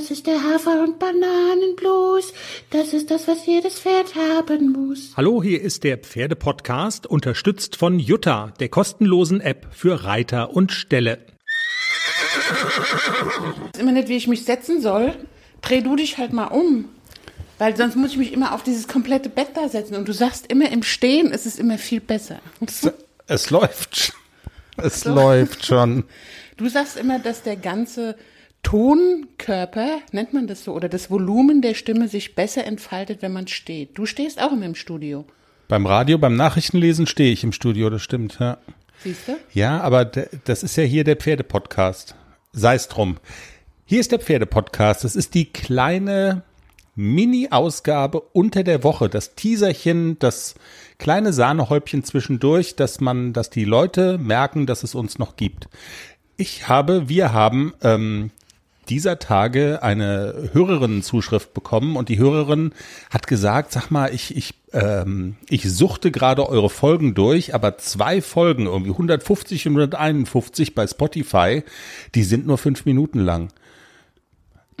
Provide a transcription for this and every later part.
Das ist der Hafer- und Bananenblues. Das ist das, was jedes Pferd haben muss. Hallo, hier ist der Pferdepodcast, unterstützt von Jutta, der kostenlosen App für Reiter und Ställe. Ich weiß immer nicht, wie ich mich setzen soll. Dreh du dich halt mal um. Weil sonst muss ich mich immer auf dieses komplette Bett da setzen. Und du sagst immer im Stehen ist es immer viel besser. Es, es läuft. Es so. läuft schon. Du sagst immer, dass der ganze Tonkörper, nennt man das so, oder das Volumen der Stimme sich besser entfaltet, wenn man steht. Du stehst auch immer im Studio. Beim Radio, beim Nachrichtenlesen stehe ich im Studio, das stimmt, ja. Siehst du? Ja, aber das ist ja hier der Pferdepodcast. Sei es drum. Hier ist der Pferdepodcast. Das ist die kleine Mini-Ausgabe unter der Woche. Das Teaserchen, das kleine Sahnehäubchen zwischendurch, dass man, dass die Leute merken, dass es uns noch gibt. Ich habe, wir haben ähm, dieser Tage eine Hörerinnenzuschrift bekommen und die Hörerin hat gesagt, sag mal, ich, ich, ähm, ich suchte gerade eure Folgen durch, aber zwei Folgen, irgendwie 150 und 151 bei Spotify, die sind nur fünf Minuten lang.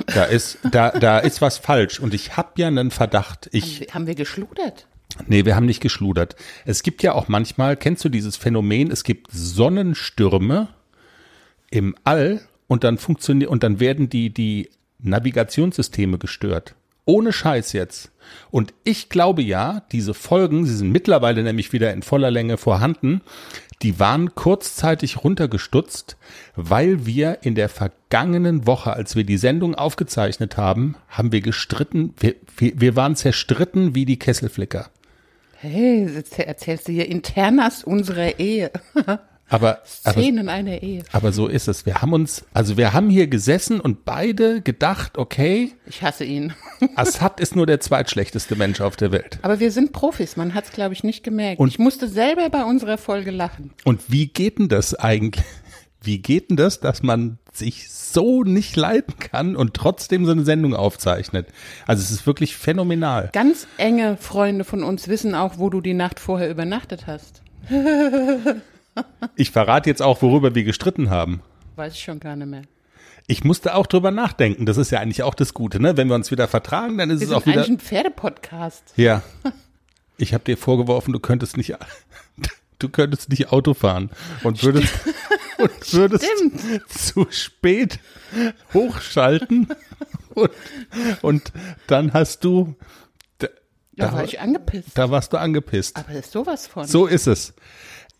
Da ist, da, da ist was falsch und ich habe ja einen Verdacht. Ich, haben, wir, haben wir geschludert? Nee, wir haben nicht geschludert. Es gibt ja auch manchmal, kennst du dieses Phänomen, es gibt Sonnenstürme im All und dann funktioniert und dann werden die die Navigationssysteme gestört. Ohne Scheiß jetzt. Und ich glaube ja, diese Folgen, sie sind mittlerweile nämlich wieder in voller Länge vorhanden, die waren kurzzeitig runtergestutzt, weil wir in der vergangenen Woche, als wir die Sendung aufgezeichnet haben, haben wir gestritten, wir, wir, wir waren zerstritten wie die Kesselflicker. Hey, erzählst du hier Internas unserer Ehe. Aber, Szenen aber, einer Ehe. Aber so ist es. Wir haben uns, also wir haben hier gesessen und beide gedacht, okay. Ich hasse ihn. Assad ist nur der zweitschlechteste Mensch auf der Welt. Aber wir sind Profis, man hat es, glaube ich, nicht gemerkt. Und ich musste selber bei unserer Folge lachen. Und wie geht denn das eigentlich? Wie geht denn das, dass man sich so nicht leiden kann und trotzdem so eine Sendung aufzeichnet? Also es ist wirklich phänomenal. Ganz enge Freunde von uns wissen auch, wo du die Nacht vorher übernachtet hast. Ich verrate jetzt auch, worüber wir gestritten haben. Weiß ich schon gar nicht mehr. Ich musste auch drüber nachdenken. Das ist ja eigentlich auch das Gute, ne? Wenn wir uns wieder vertragen, dann ist wir es auch wieder. Eigentlich ein Pferdepodcast. Ja. Ich habe dir vorgeworfen, du könntest nicht, du könntest nicht Auto fahren und würdest, und würdest zu spät hochschalten und, und dann hast du. Da, da war ich angepisst. Da warst du angepisst. Aber das ist sowas von. So ist es.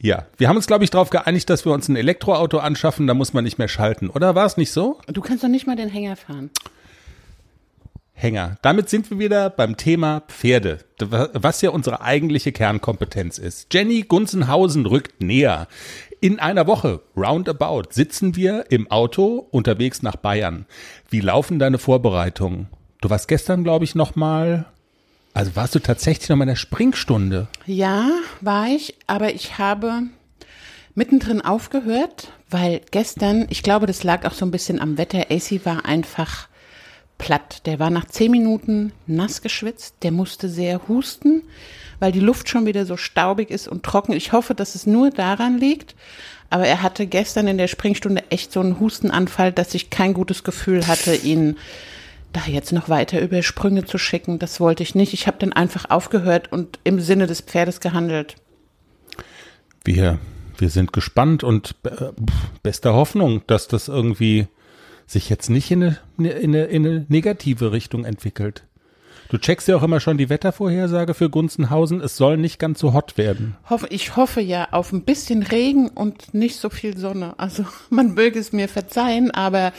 Ja, wir haben uns, glaube ich, darauf geeinigt, dass wir uns ein Elektroauto anschaffen, da muss man nicht mehr schalten, oder war es nicht so? Du kannst doch nicht mal den Hänger fahren. Hänger. Damit sind wir wieder beim Thema Pferde, was ja unsere eigentliche Kernkompetenz ist. Jenny Gunzenhausen rückt näher. In einer Woche, roundabout, sitzen wir im Auto unterwegs nach Bayern. Wie laufen deine Vorbereitungen? Du warst gestern, glaube ich, noch mal also warst du tatsächlich noch mal in der Springstunde? Ja, war ich, aber ich habe mittendrin aufgehört, weil gestern, ich glaube, das lag auch so ein bisschen am Wetter, AC war einfach platt. Der war nach zehn Minuten nass geschwitzt, der musste sehr husten, weil die Luft schon wieder so staubig ist und trocken. Ich hoffe, dass es nur daran liegt. Aber er hatte gestern in der Springstunde echt so einen Hustenanfall, dass ich kein gutes Gefühl hatte, ihn da jetzt noch weiter über Sprünge zu schicken, das wollte ich nicht. Ich habe dann einfach aufgehört und im Sinne des Pferdes gehandelt. Wir, wir sind gespannt und äh, bester Hoffnung, dass das irgendwie sich jetzt nicht in eine, in, eine, in eine negative Richtung entwickelt. Du checkst ja auch immer schon die Wettervorhersage für Gunzenhausen. Es soll nicht ganz so hot werden. Ich hoffe ja auf ein bisschen Regen und nicht so viel Sonne. Also man möge es mir verzeihen, aber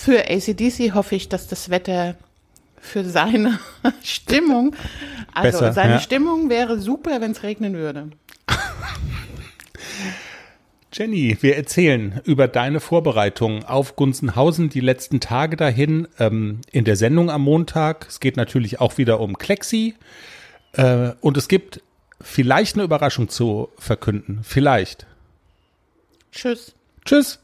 für ACDC hoffe ich, dass das Wetter für seine Stimmung, also Besser, seine ja. Stimmung wäre super, wenn es regnen würde. Jenny, wir erzählen über deine Vorbereitungen auf Gunzenhausen, die letzten Tage dahin ähm, in der Sendung am Montag. Es geht natürlich auch wieder um Klexi. Äh, und es gibt vielleicht eine Überraschung zu verkünden. Vielleicht. Tschüss. Tschüss.